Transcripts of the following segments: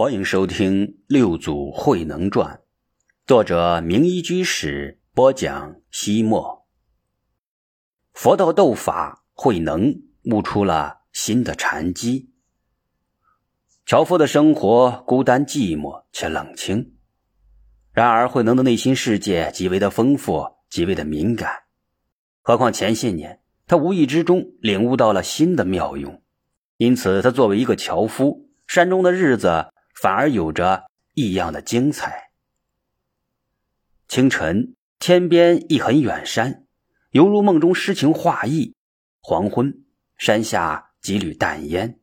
欢迎收听《六祖慧能传》，作者明一居士播讲。西末，佛道斗法，慧能悟出了新的禅机。樵夫的生活孤单寂寞且冷清，然而慧能的内心世界极为的丰富，极为的敏感。何况前些年，他无意之中领悟到了新的妙用，因此他作为一个樵夫，山中的日子。反而有着异样的精彩。清晨，天边一痕远山，犹如梦中诗情画意；黄昏，山下几缕淡烟，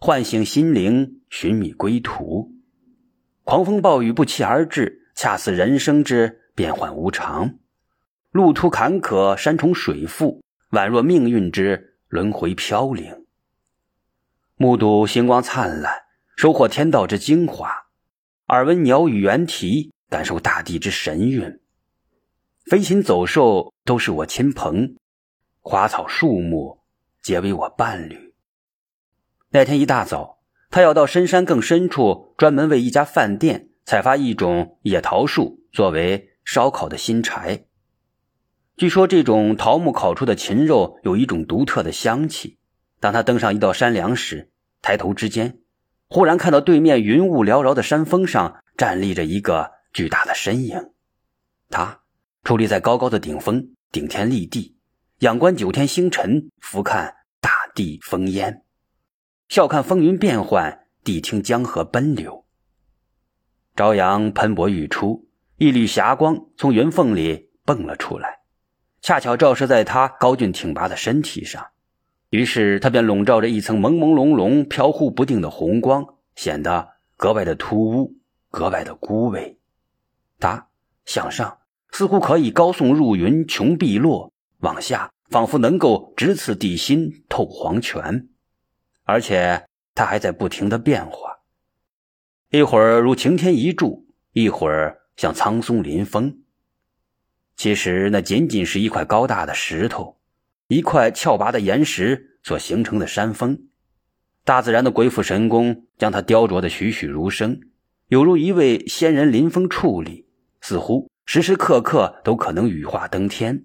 唤醒心灵，寻觅归途。狂风暴雨不期而至，恰似人生之变幻无常。路途坎坷，山重水复，宛若命运之轮回飘零。目睹星光灿烂。收获天道之精华，耳闻鸟语猿啼，感受大地之神韵。飞禽走兽都是我亲朋，花草树木皆为我伴侣。那天一大早，他要到深山更深处，专门为一家饭店采伐一种野桃树，作为烧烤的新柴。据说这种桃木烤出的禽肉有一种独特的香气。当他登上一道山梁时，抬头之间。忽然看到对面云雾缭绕的山峰上站立着一个巨大的身影，他矗立在高高的顶峰，顶天立地，仰观九天星辰，俯瞰大地烽烟，笑看风云变幻，谛听江河奔流。朝阳喷薄欲出，一缕霞光从云缝里蹦了出来，恰巧照射在他高峻挺拔的身体上。于是，它便笼罩着一层朦朦胧胧、飘忽不定的红光，显得格外的突兀，格外的孤微。他向上，似乎可以高耸入云，穷碧落；往下，仿佛能够直刺地心，透黄泉。而且，它还在不停的变化，一会儿如擎天一柱，一会儿像苍松临风。其实，那仅仅是一块高大的石头。一块峭拔的岩石所形成的山峰，大自然的鬼斧神工将它雕琢的栩栩如生，有如一位仙人临风矗立，似乎时时刻刻都可能羽化登天。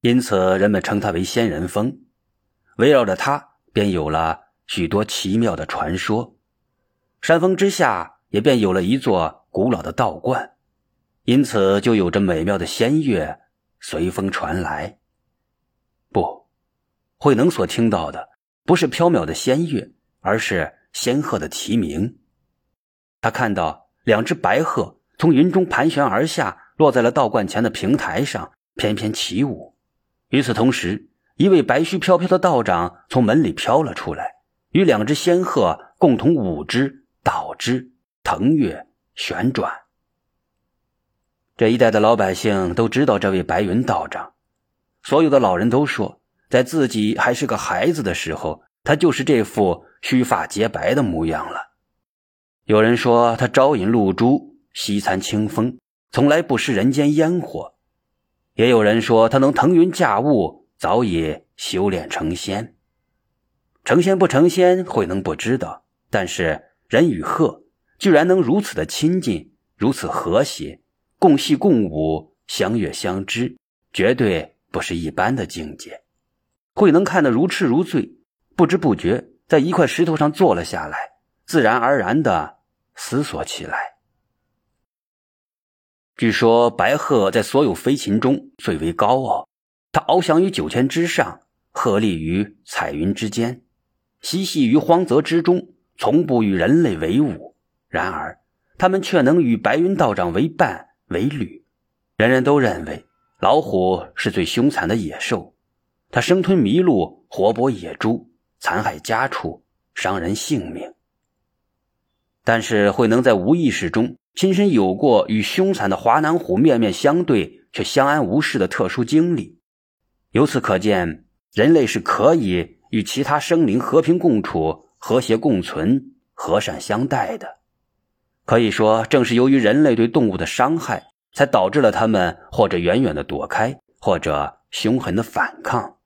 因此，人们称它为仙人峰。围绕着它，便有了许多奇妙的传说。山峰之下，也便有了一座古老的道观，因此就有着美妙的仙乐随风传来。不，慧能所听到的不是飘渺的仙乐，而是仙鹤的啼鸣。他看到两只白鹤从云中盘旋而下，落在了道观前的平台上，翩翩起舞。与此同时，一位白须飘飘的道长从门里飘了出来，与两只仙鹤共同舞之、蹈之、腾跃、旋转。这一带的老百姓都知道这位白云道长。所有的老人都说，在自己还是个孩子的时候，他就是这副须发洁白的模样了。有人说他朝饮露珠，夕餐清风，从来不食人间烟火；也有人说他能腾云驾雾，早已修炼成仙。成仙不成仙，慧能不知道。但是人与鹤居然能如此的亲近，如此和谐，共戏共舞，相悦相知，绝对。不是一般的境界，慧能看得如痴如醉，不知不觉在一块石头上坐了下来，自然而然的思索起来。据说白鹤在所有飞禽中最为高傲，它翱翔于九天之上，鹤立于彩云之间，嬉戏于荒泽之中，从不与人类为伍。然而，他们却能与白云道长为伴为侣，人人都认为。老虎是最凶残的野兽，它生吞麋鹿，活剥野猪，残害家畜，伤人性命。但是慧能在无意识中亲身有过与凶残的华南虎面面相对却相安无事的特殊经历，由此可见，人类是可以与其他生灵和平共处、和谐共存、和善相待的。可以说，正是由于人类对动物的伤害。才导致了他们或者远远的躲开，或者凶狠的反抗。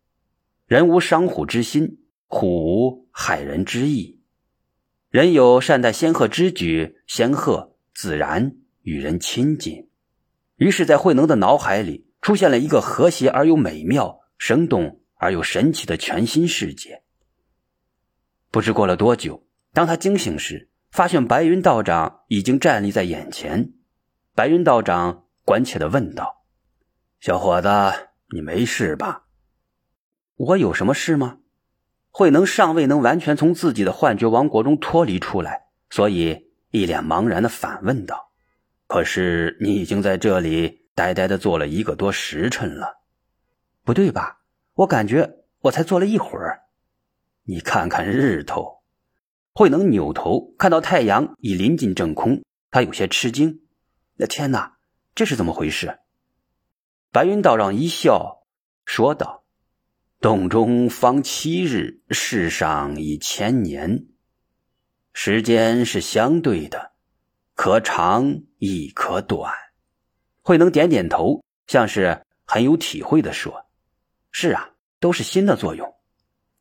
人无伤虎之心，虎无害人之意。人有善待仙鹤之举，仙鹤自然与人亲近。于是，在慧能的脑海里出现了一个和谐而又美妙、生动而又神奇的全新世界。不知过了多久，当他惊醒时，发现白云道长已经站立在眼前。白云道长关切的问道：“小伙子，你没事吧？”“我有什么事吗？”慧能尚未能完全从自己的幻觉王国中脱离出来，所以一脸茫然的反问道。可是你已经在这里呆呆的坐了一个多时辰了，不对吧？我感觉我才坐了一会儿。你看看日头。慧能扭头看到太阳已临近正空，他有些吃惊。那天哪，这是怎么回事？白云道长一笑说道：“洞中方七日，世上已千年，时间是相对的。”可长亦可短，慧能点点头，像是很有体会的说：“是啊，都是心的作用。”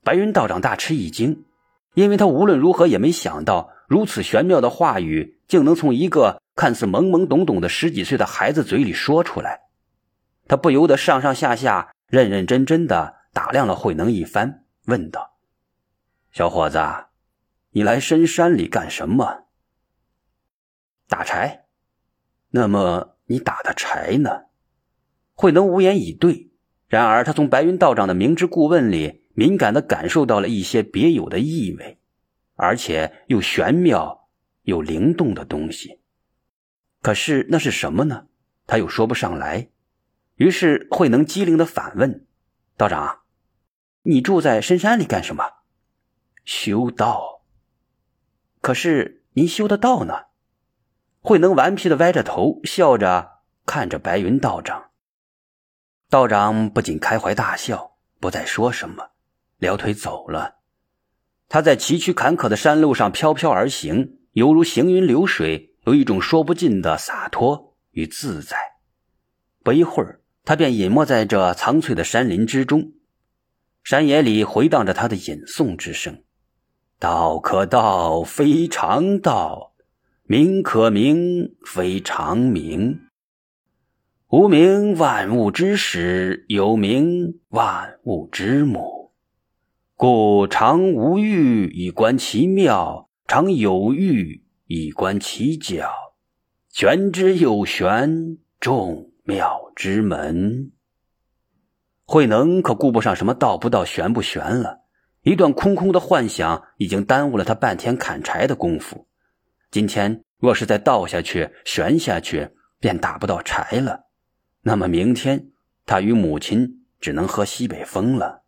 白云道长大吃一惊，因为他无论如何也没想到，如此玄妙的话语竟能从一个看似懵懵懂懂的十几岁的孩子嘴里说出来。他不由得上上下下、认认真真的打量了慧能一番，问道：“小伙子，你来深山里干什么？”打柴，那么你打的柴呢？慧能无言以对。然而，他从白云道长的明知故问里敏感的感受到了一些别有的意味，而且又玄妙又灵动的东西。可是那是什么呢？他又说不上来。于是慧能机灵的反问：“道长，你住在深山里干什么？”修道。可是您修的道呢？慧能顽皮的歪着头，笑着看着白云道长。道长不仅开怀大笑，不再说什么，撩腿走了。他在崎岖坎坷的山路上飘飘而行，犹如行云流水，有一种说不尽的洒脱与自在。不一会儿，他便隐没在这苍翠的山林之中。山野里回荡着他的吟诵之声：“道可道，非常道。”名可名，非常名。无名，万物之始；有名，万物之母。故常无欲以观其妙，常有欲以观其角。玄之又玄，众妙之门。慧能可顾不上什么道不道、玄不玄了，一段空空的幻想已经耽误了他半天砍柴的功夫。今天若是再倒下去、悬下去，便打不到柴了。那么明天，他与母亲只能喝西北风了。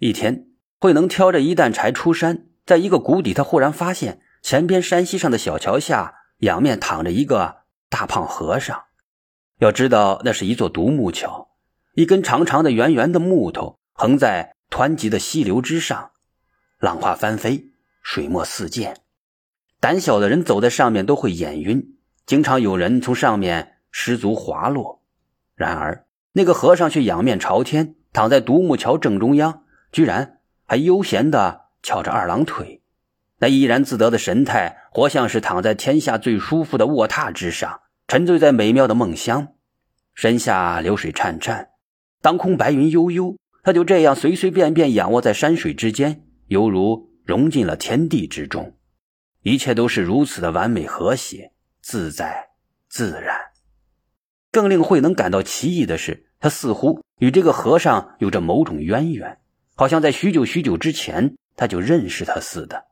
一天，慧能挑着一担柴出山，在一个谷底，他忽然发现前边山溪上的小桥下，仰面躺着一个大胖和尚。要知道，那是一座独木桥，一根长长的、圆圆的木头横在湍急的溪流之上，浪花翻飞，水墨四溅。胆小的人走在上面都会眼晕，经常有人从上面失足滑落。然而，那个和尚却仰面朝天，躺在独木桥正中央，居然还悠闲地翘着二郎腿，那怡然自得的神态，活像是躺在天下最舒服的卧榻之上，沉醉在美妙的梦乡。身下流水潺潺，当空白云悠悠，他就这样随随便便仰卧在山水之间，犹如融进了天地之中。一切都是如此的完美、和谐、自在、自然。更令慧能感到奇异的是，他似乎与这个和尚有着某种渊源，好像在许久许久之前他就认识他似的。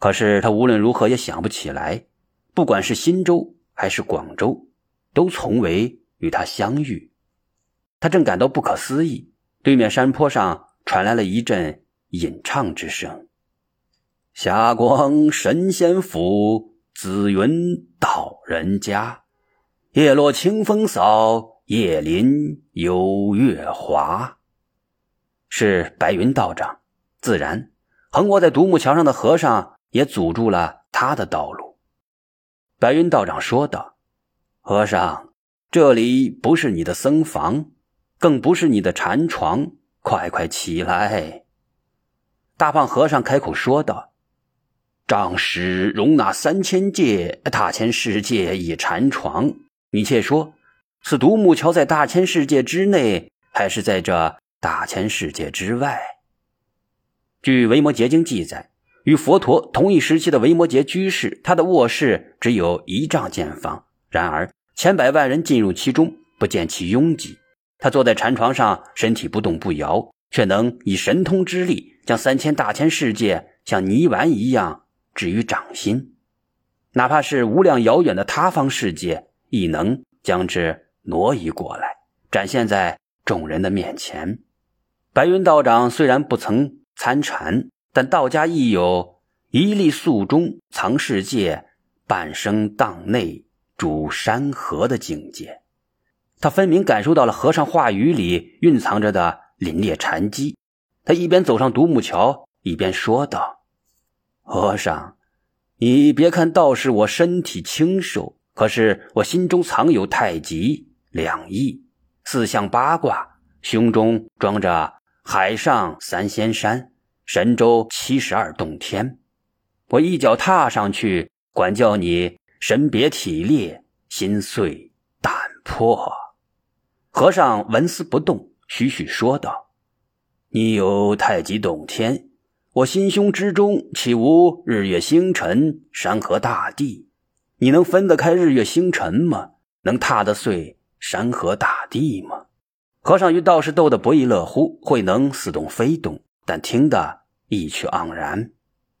可是他无论如何也想不起来，不管是新州还是广州，都从未与他相遇。他正感到不可思议，对面山坡上传来了一阵吟唱之声。霞光神仙府，紫云道人家。叶落清风扫，叶林有月华。是白云道长，自然横卧在独木桥上的和尚也阻住了他的道路。白云道长说道：“和尚，这里不是你的僧房，更不是你的禅床，快快起来。”大胖和尚开口说道。仗使容纳三千界大千世界以禅床。你且说，此独木桥在大千世界之内，还是在这大千世界之外？据《维摩诘经》记载，与佛陀同一时期的维摩诘居士，他的卧室只有一丈见方，然而千百万人进入其中，不见其拥挤。他坐在禅床上，身体不动不摇，却能以神通之力，将三千大千世界像泥丸一样。置于掌心，哪怕是无量遥远的他方世界，亦能将之挪移过来，展现在众人的面前。白云道长虽然不曾参禅，但道家亦有一粒粟中藏世界，半生荡内主山河的境界。他分明感受到了和尚话语里蕴藏着的凛冽禅机。他一边走上独木桥，一边说道。和尚，你别看道士我身体清瘦，可是我心中藏有太极两仪、四象八卦，胸中装着海上三仙山、神州七十二洞天。我一脚踏上去，管教你神别体裂，心碎胆破。和尚纹丝不动，徐徐说道：“你有太极洞天。”我心胸之中岂无日月星辰、山河大地？你能分得开日月星辰吗？能踏得碎山河大地吗？和尚与道士斗得不亦乐乎，慧能似懂非懂，但听得意趣盎然。